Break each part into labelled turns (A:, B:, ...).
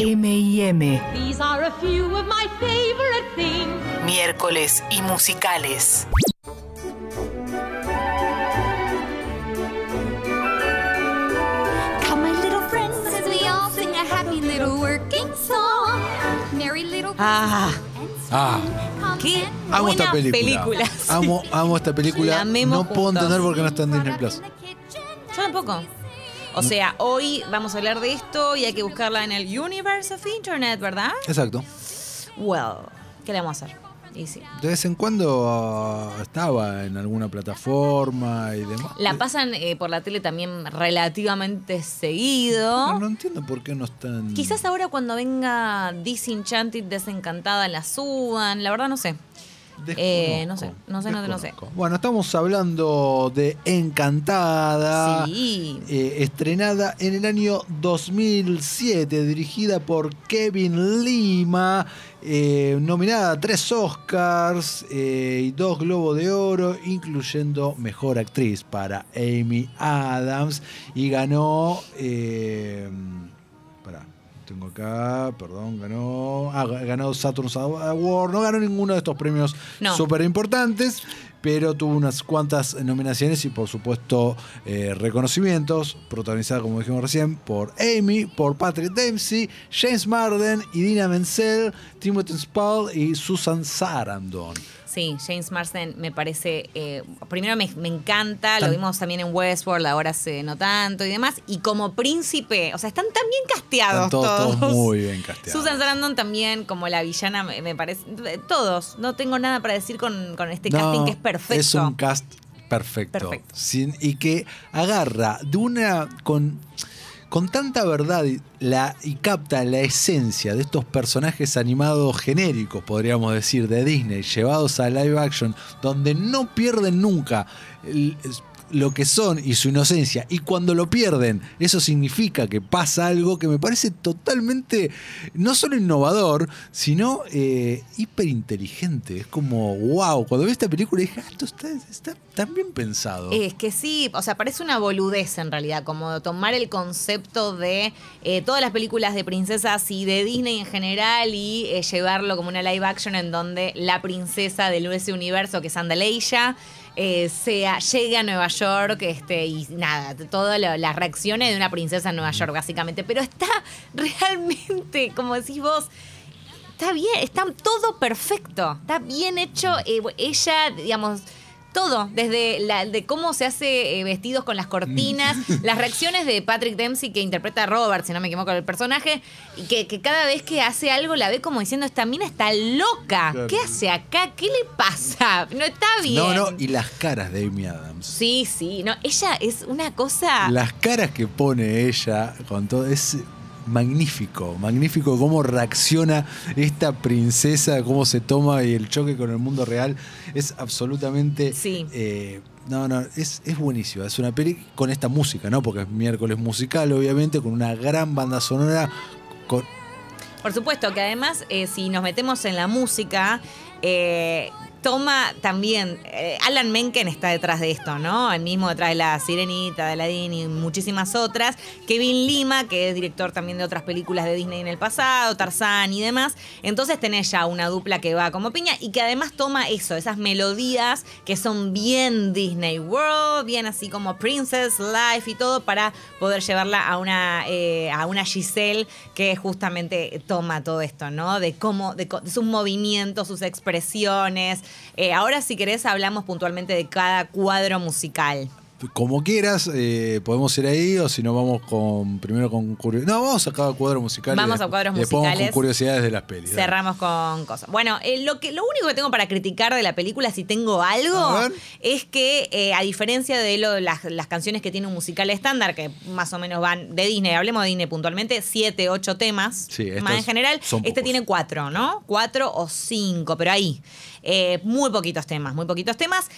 A: M&M.
B: These are a few of my favorite things.
A: Miércoles y musicales.
C: Ah,
D: Ah,
E: ¿Qué?
D: amo esta película. Amo, amo esta película. No puedo
C: juntos.
D: entender por qué no está en Disney Plus.
C: yo tampoco. O sea, hoy vamos a hablar de esto y hay que buscarla en el Universe of Internet, ¿verdad?
D: Exacto.
C: Well, ¿qué le vamos a hacer? Y sí.
D: De vez en cuando ah, estaba en alguna plataforma y demás.
C: La pasan eh, por la tele también relativamente seguido.
D: No, no entiendo por qué no están.
C: Quizás ahora cuando venga Disenchanted, Desencantada, la suban. La verdad no sé. Eh, no sé, no sé, no sé, no sé.
D: Bueno, estamos hablando de Encantada.
C: Sí.
D: eh, estrenada en el año 2007, dirigida por Kevin Lima, eh, nominada a tres Oscars y dos Globos de Oro, incluyendo Mejor Actriz para Amy Adams, y ganó... tengo acá, perdón, ganó... Ah, ganó Saturn's Award, no ganó ninguno de estos premios
C: No.
D: súper importantes, pero tuvo unas cuantas nominaciones y por supuesto eh, reconocimientos, protagonizada como dijimos recién por Amy, por Patrick Dempsey, James Marden, Idina Menzel, Timothy Spall y Susan Sarandon.
C: Sí, James Marsden me parece, eh, primero me, me encanta, lo vimos también en Westworld, ahora se no tanto y demás, y como príncipe, o sea, están tan bien casteados
D: todos,
C: todos.
D: todos muy bien casteados.
C: Susan Sarandon también como la villana me, me parece, todos, no tengo nada para decir con, con este
D: No,
C: casting que es perfecto.
D: Es un cast perfecto.
C: Perfecto.
D: Sin- y que agarra de una. con. Con tanta verdad y, capta la esencia de estos personajes animados genéricos, podríamos decir, de Disney, llevados a live action, donde no pierden nunca lo que son y su inocencia. Y cuando lo pierden, eso significa que pasa algo que me parece totalmente, no solo innovador, sino eh, hiperinteligente. Es como, wow, cuando vi esta película dije, ah, esto está, tan bien pensado.
C: Es que sí, o sea, parece una boludez en realidad, como tomar el concepto de eh, todas las películas de princesas y de Disney en general y eh, llevarlo como una live action en donde la princesa del ese universo, que es Andaleia, eh, sea, llegue a Nueva York este, y nada, todas las reacciones de una princesa en Nueva York, básicamente. Pero está realmente, como decís vos, Está bien, está todo perfecto, está bien hecho. eh, ella, digamos, todo, desde la, de cómo se hace eh, vestidos con las cortinas, las reacciones de Patrick Dempsey que interpreta a Robert, si no me equivoco, el personaje, y que, que cada vez que hace algo la ve como diciendo, esta mina está loca. ¿qué hace acá? ¿Qué le pasa? No está bien.
D: no, no, y las caras de Amy Adams.
C: Sí, sí, no, ella es una cosa...
D: Las caras que pone ella con todo es magnífico, magnífico cómo reacciona esta princesa, cómo se toma y el choque con el mundo real es absolutamente
C: Sí.
D: eh, no, no, es, es buenísima. Es una peli con esta música, ¿no? Porque es miércoles musical, obviamente, con una gran banda sonora. Con,
C: Por supuesto, que además, eh, si nos metemos en la música, eh, toma también. eh, Alan Menken está detrás de esto, ¿no? El mismo detrás de La Sirenita, de Aladdin y muchísimas otras. Kevin Lima, que es director también de otras películas de Disney en el pasado, Tarzán y demás. Entonces tenés ya una dupla que va como piña y que además toma eso, esas melodías que son bien Disney World, bien así como Princess Life y todo, para poder llevarla a una, eh, a una Giselle que justamente toma todo esto, ¿no? De cómo, de, de sus movimientos, sus expresiones. Eh, ahora, si querés, hablamos puntualmente de cada cuadro musical.
D: Como quieras, eh, podemos ir ahí o si no vamos con primero con curiosidades. No, vamos a cada cuadro musical.
C: Vamos a cuadros musicales.
D: con curiosidades de las pelis. dale.
C: Cerramos con cosas. Bueno, eh, lo, que, lo único que tengo para criticar de la película, si tengo algo, es que eh, a diferencia de lo, las, las canciones que tiene un musical estándar, que más o menos van de Disney, hablemos de Disney puntualmente, siete, ocho temas,
D: Sí,
C: más en general, este
D: pocos.
C: tiene cuatro, ¿no? Cuatro o cinco, pero ahí. Muy poquitos temas, muy poquitos temas.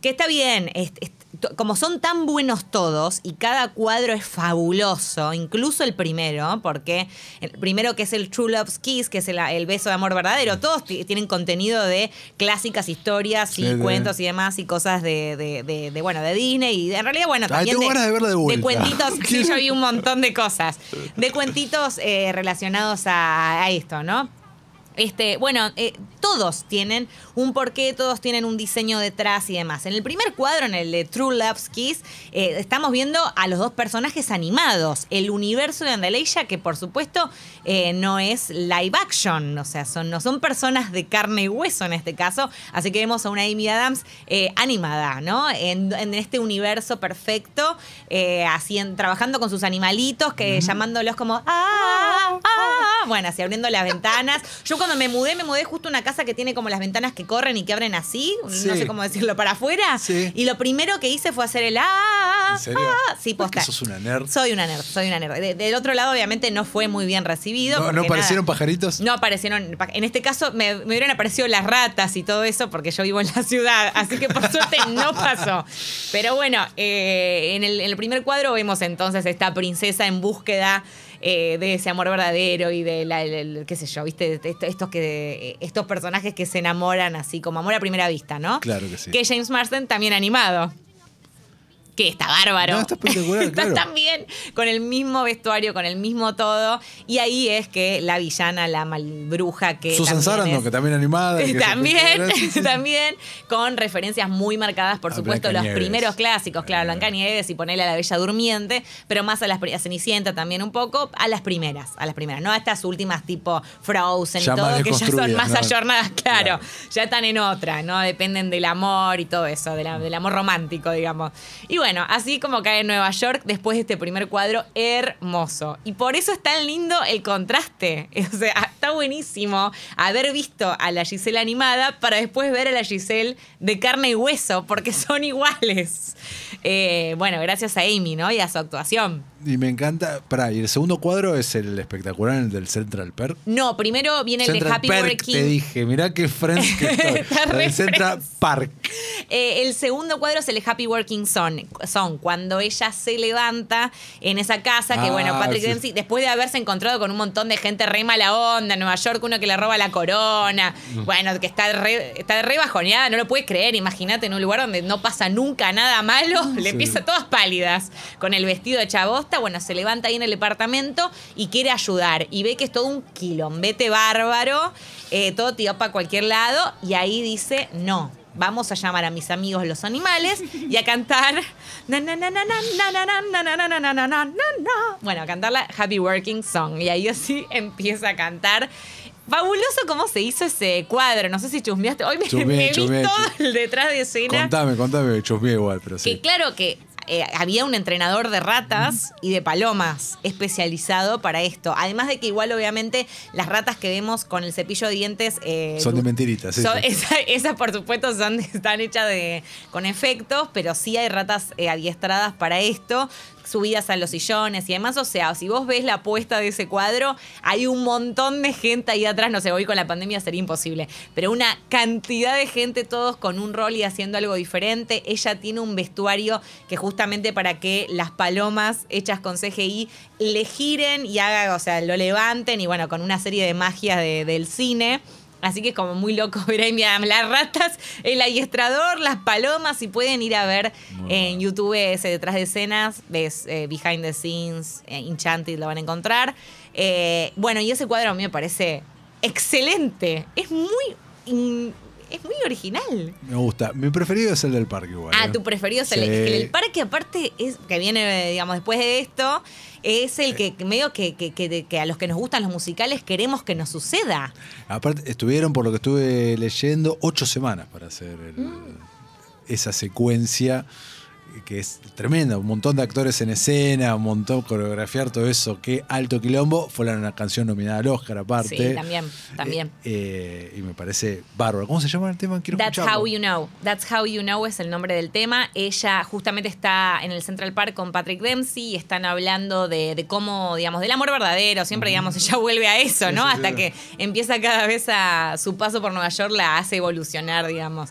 C: Que está bien, es- es- como son tan buenos todos y cada cuadro es fabuloso, incluso el primero, porque el primero que es el True Love's Kiss, que es el, el beso de amor verdadero, todos ti- tienen contenido de clásicas historias y
D: Sí,
C: cuentos y demás y cosas de, de- de- de, bueno, de Disney y de- en realidad, bueno, también
D: de verla de
C: cuentitos, sí, yo vi un montón de cosas, de cuentitos eh, relacionados a, a esto, ¿no? Este, bueno, eh, todos tienen un porqué, todos tienen un diseño detrás y demás. En el primer cuadro, en el de True Love's Kiss, eh, estamos viendo a los dos personajes animados. El universo de Andaleya, que por supuesto eh, no es live action, o sea, son, no son personas de carne y hueso en este caso. Así que vemos a una Amy Adams eh, animada, ¿no? En, en este universo perfecto, eh, así en- trabajando con sus animalitos, que llamándolos como ¡Ah! ¡Ah! Bueno, así abriendo las ventanas. Yo cuando me mudé, me mudé justo a una casa que tiene como las ventanas que corren y que abren así, no
D: Sí.
C: sé cómo decirlo, para afuera.
D: Sí.
C: Y lo primero que hice fue hacer el ¡Ah!
D: ¿En serio?
C: ah". Sí,
D: ¿Es que
C: posta.
D: sos una nerd?
C: Soy una nerd, soy una nerd. De- del otro lado, obviamente, no fue muy bien recibido.
D: ¿No, ¿no
C: nada-
D: aparecieron pajaritos?
C: no aparecieron. En este caso me, me hubieran aparecido las ratas y todo eso porque yo vivo en la ciudad. Así que por suerte no pasó. Pero bueno, eh, en, el, en el primer cuadro vemos entonces esta princesa en búsqueda eh, de ese amor verdadero y de la, el- el- qué sé yo, viste, Esto- estos que estos personajes que se enamoran así como amor a primera vista, ¿no?
D: Claro que sí.
C: Que James Marsden también animado. Que está bárbaro.
D: No, está espectacular, claro.
C: bien, con el mismo vestuario, con el mismo todo. Y ahí es que la villana, la malbruja que.
D: Susan
C: también
D: Sarandon,
C: es-
D: que también animada. que
C: también.
D: Sí, sí,
C: también con referencias muy marcadas, por
D: A
C: supuesto, los primeros clásicos, claro, Blancanieves y ponerle a la Bella Durmiente, pero más a las a Cenicienta también un poco, a las primeras, a las primeras, no a estas últimas tipo Frozen
D: Ya
C: y todo, que ya son más
D: ¿no?
C: ayornadas, claro,
D: Claro.
C: ya están en otra, ¿no? Dependen del amor y todo eso, de la- del amor romántico, digamos. Y bueno, así como cae en Nueva York después de este primer cuadro hermoso. Y por eso es tan lindo el contraste. O sea, está buenísimo haber visto a la Giselle animada para después ver a la Giselle de carne y hueso, porque son iguales. Eh, bueno, gracias a Amy, ¿no? Y a su actuación.
D: Y me encanta. Pará, y el segundo cuadro es el espectacular, el del Central Perk.
C: No, primero viene el de Happy
D: Perk,
C: Working.
D: te dije, mirá qué friends que estoy. El Central. Park.
C: Eh, el segundo cuadro es el Happy Working Son, son cuando ella se levanta en esa casa que,
D: Ah,
C: bueno, Patrick
D: sí.
C: Dempsey, después de haberse encontrado con un montón de gente re mala onda en Nueva York, uno que le roba la corona,
D: Mm.
C: bueno, que está re, está re bajoneada, no lo puede creer, imagínate en un lugar donde no pasa nunca nada malo, le empieza todas pálidas, con el vestido de bueno, se levanta ahí en el departamento y quiere ayudar y ve que es todo un quilombete bárbaro, todo tirado para cualquier lado y ahí dice, no, vamos a llamar a mis amigos los animales y a cantar. Bueno, a cantar la Happy Working Song. Y ahí así empieza a cantar. Fabuloso cómo se hizo ese cuadro. No sé si chusmeaste. Hoy me,
D: chusmeé,
C: me vi el detrás de escena.
D: Contame, contame, chusmeé igual, pero sí.
C: Que claro que eh, había un entrenador de ratas y de palomas especializado para esto. Además de que igual obviamente las ratas que vemos con el cepillo de dientes... eh,
D: Son de mentiritas,
C: son- esas por supuesto son, están hechas de, con efectos, pero sí hay ratas eh, adiestradas para esto subidas a los sillones y demás. O sea, si vos ves la puesta de ese cuadro, hay un montón de gente ahí atrás. No sé, hoy con la pandemia sería imposible. Pero una cantidad de gente, todos con un rol y haciendo algo diferente. Ella tiene un vestuario que justamente para que las palomas hechas con CGI le giren y haga, o sea, lo levanten y bueno, con una serie de magias de- del cine. Así que es como muy loco mira, las ratas, el adiestrador, las palomas. Si pueden ir a ver en YouTube ese detrás de escenas, ves eh, Behind the Scenes, eh, Enchanted, lo van a encontrar. Eh, bueno, y ese cuadro a mí me parece excelente. Es muy, es muy original.
D: Me gusta. Mi preferido es el del parque igual.
C: Ah,
D: ¿eh?
C: tu preferido es el,
D: Sí.
C: es que el parque, aparte, es que viene, digamos, después de esto, es el que que medio que, que, que- que a los que nos gustan los musicales queremos que nos suceda.
D: Aparte, estuvieron, por lo que estuve leyendo, ocho semanas para hacer el-
C: Mm.
D: esa secuencia que es tremenda. Un montón de actores en escena, un montón coreografiar todo eso. Qué alto quilombo. Fue la una canción nominada al Oscar, aparte.
C: Sí, también, también.
D: Eh, eh, y me parece bárbaro. ¿Cómo se llama el tema? Quiero
C: That's
D: escucharlo.
C: How You Know. That's How You Know es el nombre del tema. Ella justamente está en el Central Park con Patrick Dempsey y están hablando de, de cómo, digamos, del amor verdadero. Siempre, digamos, ella vuelve a eso,
D: Sí,
C: ¿no?
D: sí,
C: Hasta
D: sí.
C: que empieza cada vez a su paso por Nueva York la hace evolucionar, digamos.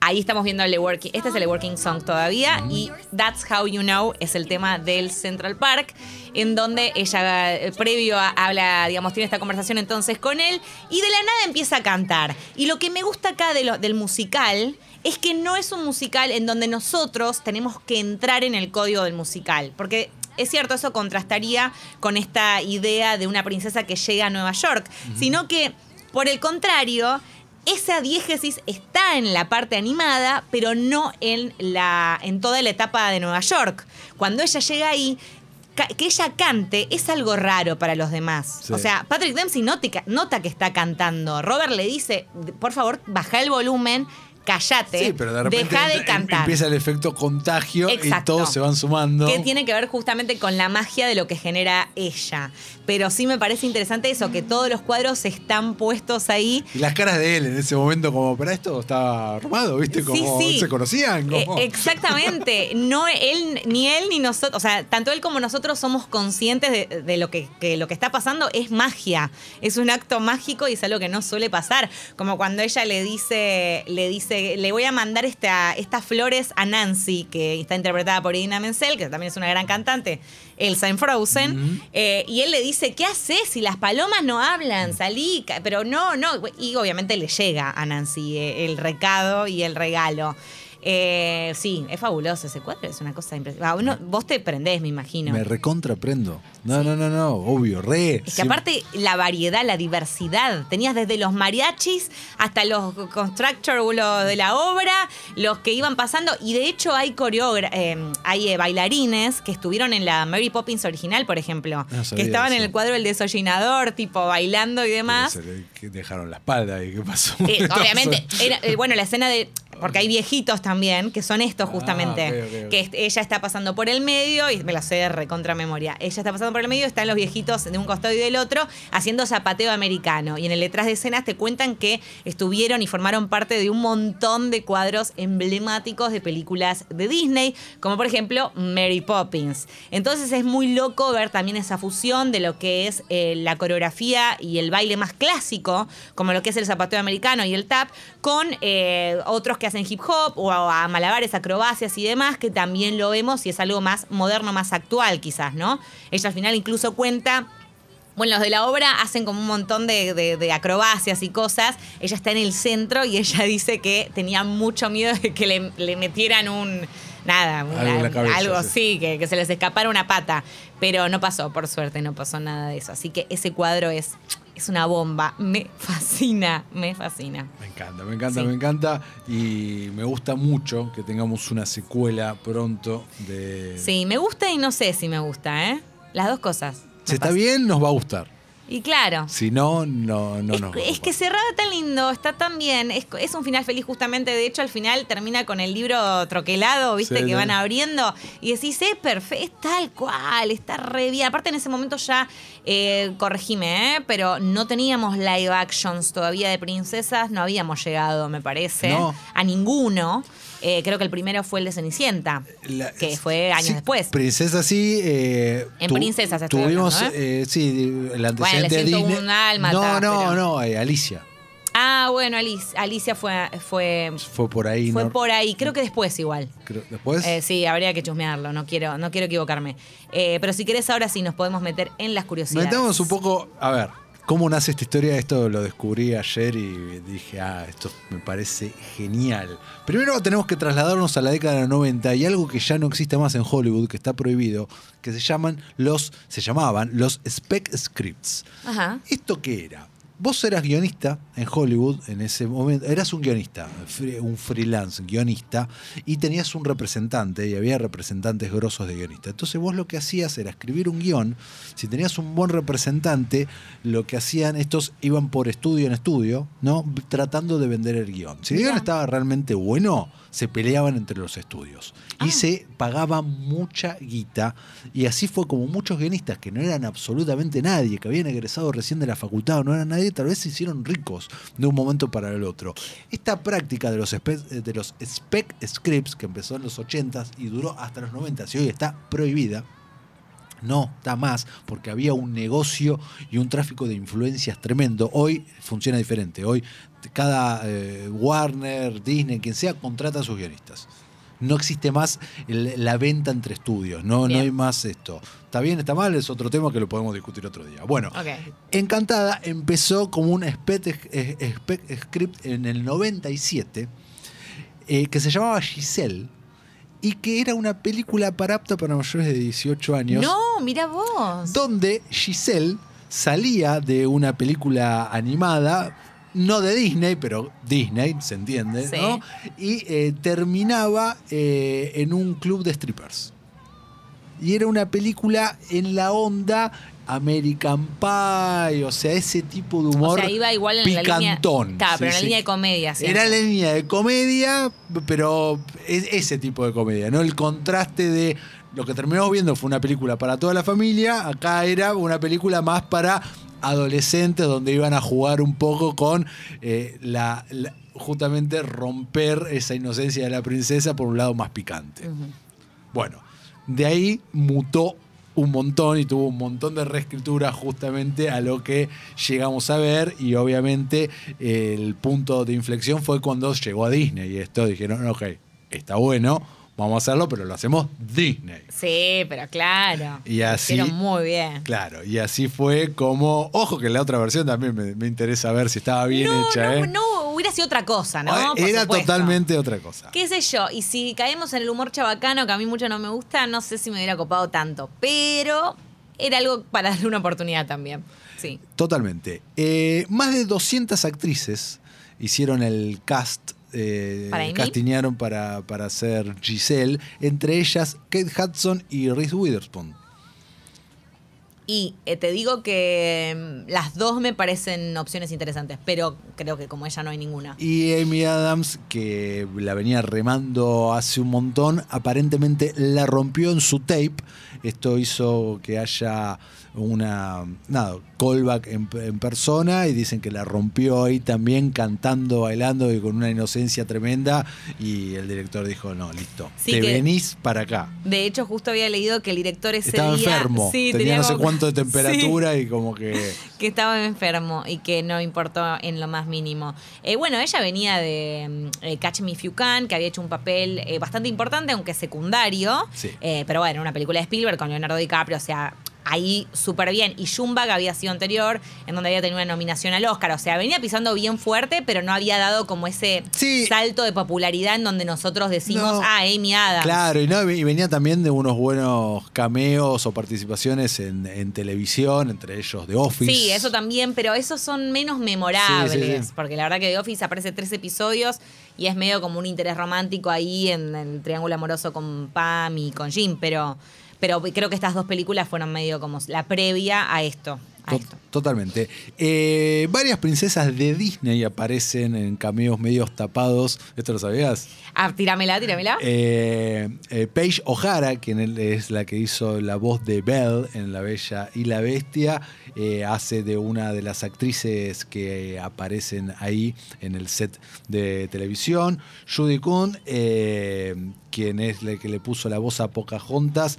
C: Ahí estamos viendo el Working. Este es el Working Song todavía. Y That's How You Know es el tema del Central Park, en donde ella, eh, previo a- habla, digamos, tiene esta conversación entonces con él. Y de la nada empieza a cantar. Y lo que me gusta acá de lo- del musical es que no es un musical en donde nosotros tenemos que entrar en el código del musical. Porque es cierto, eso contrastaría con esta idea de una princesa que llega a Nueva York. Sino que, por el contrario, esa diégesis está en la parte animada, pero no en, la, en toda la etapa de Nueva York. Cuando ella llega ahí, que ella cante es algo raro para los demás.
D: Sí.
C: O sea, Patrick Dempsey nota, nota que está cantando. Robert le dice, por favor, baja el volumen, callate,
D: Sí, pero de repente
C: deja de
D: entra- em-
C: cantar.
D: empieza el efecto contagio y todos se van sumando.
C: Que tiene que ver justamente con la magia de lo que genera ella. Pero sí me parece interesante eso, que todos los cuadros están puestos ahí.
D: Y las caras de él en ese momento, como, para esto estaba armado, ¿viste? Como
C: Sí, sí.
D: se conocían. Como...
C: Eh, exactamente. No él, ni él ni nosotros, o sea, tanto él como nosotros somos conscientes de, de lo que, que lo que está pasando es magia. Es un acto mágico y es algo que no suele pasar. Como cuando ella le dice, le dice, le voy a mandar esta, estas flores a Nancy, que está interpretada por Idina Menzel, que también es una gran cantante. Elsa en Frozen, eh, y él le dice, ¿qué haces si las palomas no hablan? Salí, pero no, no, y obviamente le llega a Nancy eh, el recado y el regalo. Eh, sí, es fabuloso ese cuadro, es una cosa impresionante. vos te prendés, me imagino.
D: Me recontraprendo. No, no, no, no, obvio, re.
C: Es que aparte la variedad, la diversidad, tenías desde los mariachis hasta los constructors de la obra, los que iban pasando, y de hecho hay eh, hay eh, bailarines que estuvieron en la Mary Poppins original, por ejemplo,
D: No sabía
C: que estaban en el cuadro del desollinador, tipo bailando y demás.
D: Se le que dejaron la espalda y qué pasó.
C: Eh, obviamente, era, eh, bueno, la escena de. Porque hay viejitos también, que son estos
D: Ah,
C: justamente. Que ella está pasando por el medio, y me la sé de recontra memoria. Ella está pasando por el medio, están los viejitos de un costado y del otro, haciendo zapateo americano. Y en el detrás de escenas te cuentan que estuvieron y formaron parte de un montón de cuadros emblemáticos de películas de Disney, como por ejemplo Mary Poppins. Entonces es muy loco ver también esa fusión de lo que es eh, la coreografía y el baile más clásico, como lo que es el zapateo americano y el tap, con eh, otros que hacen hip hop o a, a malabares, acrobacias y demás, que también lo vemos y es algo más moderno, más actual quizás, ¿no? Ella al final incluso cuenta... Bueno, los de la obra hacen como un montón de, de- de acrobacias y cosas. Ella está en el centro y ella dice que tenía mucho miedo de que le, le metieran un. Nada,
D: Algo en la cabeza,
C: algo
D: sí.
C: sí, que, que se les escapara una pata. Pero no pasó, por suerte, no pasó nada de eso. Así que ese cuadro es, es una bomba. Me fascina, me fascina.
D: Me encanta, me encanta,
C: Sí.
D: me encanta. Y me gusta mucho que tengamos una secuela pronto de.
C: Sí, me gusta y no sé si me gusta, ¿eh? Las dos cosas.
D: Si está bien, nos va a gustar.
C: Y claro.
D: Si no, no, no
C: es,
D: a
C: es que cerrada tan lindo, está tan bien. Es, es un final feliz, justamente. De hecho, al final termina con el libro troquelado, ¿viste?
D: Sí,
C: que van abriendo. Y decís, es perfecto, es tal cual, está re bien. Aparte, en ese momento ya, eh, corregime, ¿eh? Pero no teníamos live actions todavía de princesas. No habíamos llegado, me parece,
D: No.
C: a ninguno. Eh, creo que el primero fue el de Cenicienta,
D: La-
C: que fue años
D: sí,
C: después.
D: Princesa sí. eh,
C: En
D: tu-
C: Princesas
D: Tuvimos,
C: hablando,
D: eh, sí, el antecedente
C: le
D: de
C: siento
D: Disney.
C: un alma,
D: no, no,
C: pero-
D: no, eh, Alicia.
C: Ah, bueno, Alicia, Alicia fue, fue,
D: Fue por ahí,
C: fue
D: ¿no?
C: por ahí. Creo que después igual.
D: Después.
C: Eh, sí, habría que chusmearlo, no quiero, no quiero equivocarme. Eh, pero si querés ahora sí nos podemos meter en las curiosidades.
D: Metamos un poco, a ver, cómo nace esta historia. Esto lo descubrí ayer y dije, ah, esto me parece genial. Primero tenemos que trasladarnos a la década de los 90 y algo que ya no existe más en Hollywood, que está prohibido, que se llaman los, se llamaban los spec scripts.
C: Ajá.
D: ¿Esto qué era? Vos eras guionista en Hollywood en ese momento, eras un guionista, un freelance guionista, y tenías un representante, y había representantes grosos de guionista. Entonces vos lo que hacías era escribir un guion, si tenías un buen representante, lo que hacían estos iban por estudio en estudio, ¿no? Tratando de vender el guion. Si el
C: guion
D: estaba realmente bueno, se peleaban entre los estudios. Y
C: Ah.
D: se pagaba mucha guita. Y así fue como muchos guionistas que no eran absolutamente nadie, que habían egresado recién de la facultad o no eran nadie, tal vez se hicieron ricos de un momento para el otro. Esta práctica de los, de los spec scripts, que empezó en los 80s y duró hasta los 90s y hoy está prohibida, No, está más, porque había un negocio y un tráfico de influencias tremendo. Hoy funciona diferente. Hoy cada eh, Warner, Disney, quien sea, contrata a sus guionistas. No existe más el- la venta entre estudios, no, no hay más esto. ¿Está bien, está mal? Es otro tema que lo podemos discutir otro día. Bueno. Encantada empezó como un script en el 97 eh, que se llamaba Giselle y que era una película para apta para mayores de 18 años.
C: No, mira vos.
D: Donde Giselle salía de una película animada, no de Disney, pero Disney, se entiende,
C: Sí.
D: ¿no? Y eh, terminaba eh, en un club de strippers. Y era una película en la onda American Pie, o sea, ese tipo de
C: O
D: humor
C: sea, iba igual en la línea.
D: picantón.
C: Claro,
D: Sí,
C: pero en la
D: sí.
C: línea de comedia. sí.
D: Era la línea de comedia, pero es ese tipo de comedia, ¿no? El contraste de lo que terminamos viendo fue una película para toda la familia, acá era una película más para adolescentes donde iban a jugar un poco con eh, la, la- justamente romper esa inocencia de la princesa por un lado más picante. Bueno, de ahí mutó un montón y tuvo un montón de reescritura justamente a lo que llegamos a ver y obviamente eh, el punto de inflexión fue cuando llegó a Disney y esto dijeron, ok, está bueno, vamos a hacerlo, pero lo hacemos Disney.
C: Sí, pero claro.
D: Y así-
C: muy bien.
D: Claro, y así fue como, ojo que la otra versión también me, me interesa ver si estaba bien
C: no,
D: hecha.
C: no,
D: ¿eh?
C: no, hubiera sido otra cosa, ¿no? Por
D: Era
C: supuesto.
D: totalmente otra cosa.
C: ¿Qué sé yo? Y si caemos en el humor chabacano, que a mí mucho no me gusta, no sé si me hubiera copado tanto. Pero era algo para darle una oportunidad también. Sí.
D: Totalmente. Eh, más de 200 actrices hicieron el cast. Eh,
C: ¿Para
D: para, para hacer Giselle, entre ellas Kate Hudson y Reese Witherspoon.
C: Y eh, te digo que mm, las dos me parecen opciones interesantes, pero creo que como ella no hay ninguna.
D: Y Amy Adams, que la venía remando hace un montón, aparentemente la rompió en su tape. Esto hizo que haya una nada, callback en, en persona y dicen que la rompió ahí también cantando, bailando y con una inocencia tremenda. Y el director dijo, no, listo,
C: Sí,
D: te venís para acá.
C: De hecho, justo había leído que el director ese
D: Estaba
C: día...
D: enfermo,
C: Sí,
D: tenía no sé cuánto de
C: Sí.
D: temperatura y como que...
C: que estaba enfermo y que no importó en lo más mínimo. Eh, bueno, ella venía de mm, eh, Catch Me If You Can, que había hecho un papel eh, bastante importante, aunque secundario.
D: Sí.
C: Pero bueno, una película de Spielberg con Leonardo DiCaprio, o sea, ahí súper bien. Y Jumbag había sido anterior, en donde había tenido una nominación al Oscar. O sea, venía pisando bien fuerte, pero no había dado como ese
D: Sí.
C: salto de popularidad en donde nosotros decimos,
D: No.
C: ah, Amy Adams.
D: Claro, y, no, y venía también de unos buenos cameos o participaciones en, en televisión, entre ellos The Office.
C: Sí, eso también, pero esos son menos memorables.
D: Sí, sí, sí.
C: Porque la verdad que The Office aparece tres episodios y es medio como un interés romántico ahí en el triángulo amoroso con Pam y con Jim, pero, pero creo que estas dos películas fueron medio como la previa a esto. A
D: To-
C: esto.
D: Totalmente. Eh, varias princesas de Disney aparecen en cameos medios tapados. ¿Esto lo sabías?
C: Ah, tíramela, tíramela.
D: Eh, eh, Paige O'Hara, quien es la que hizo la voz de Belle en La Bella y la Bestia, eh, hace de una de las actrices que aparecen ahí en el set de televisión. Judy Kuhn, eh, quien es la que le puso la voz a Pocahontas,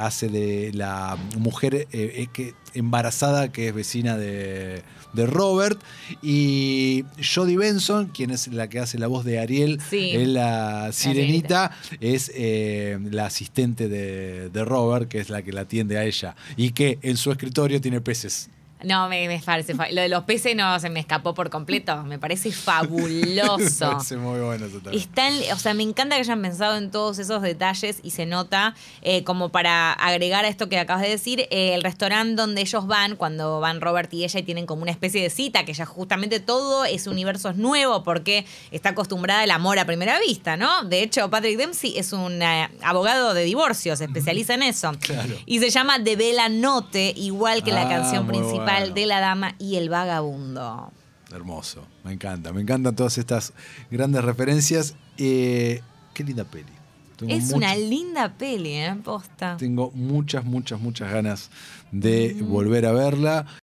D: hace de la mujer que, embarazada que es vecina de, de Robert. Y Jodie Benson, quien es la que hace la voz de Ariel
C: Sí.
D: en la sirenita, es eh, la asistente de, de Robert, que es la que la atiende a ella. Y que en su escritorio tiene peces.
C: No, me, me parece. Lo de los peces no se me escapó por completo. Me parece
D: Me
C: fabuloso.
D: parece muy bueno eso también.
C: Están, o sea, me encanta que hayan pensado en todos esos detalles y se nota eh, como para agregar a esto que acabas de decir, eh, el restaurante donde ellos van, cuando van Robert y ella y tienen como una especie de cita, que ya justamente todo ese universo es nuevo porque está acostumbrada al amor a primera vista, ¿no? De hecho, Patrick Dempsey es un eh, abogado de divorcio, se especializa en eso.
D: Claro.
C: Y se llama De Bella Note, igual que la
D: Ah,
C: canción
D: muy
C: principal
D: bueno.
C: de La Dama y el Vagabundo.
D: Hermoso, me encanta, me encantan todas estas grandes referencias. Eh, qué linda peli. Tengo
C: Es una linda peli, ¿eh? Posta.
D: Tengo muchas, muchas, muchas ganas de volver a verla.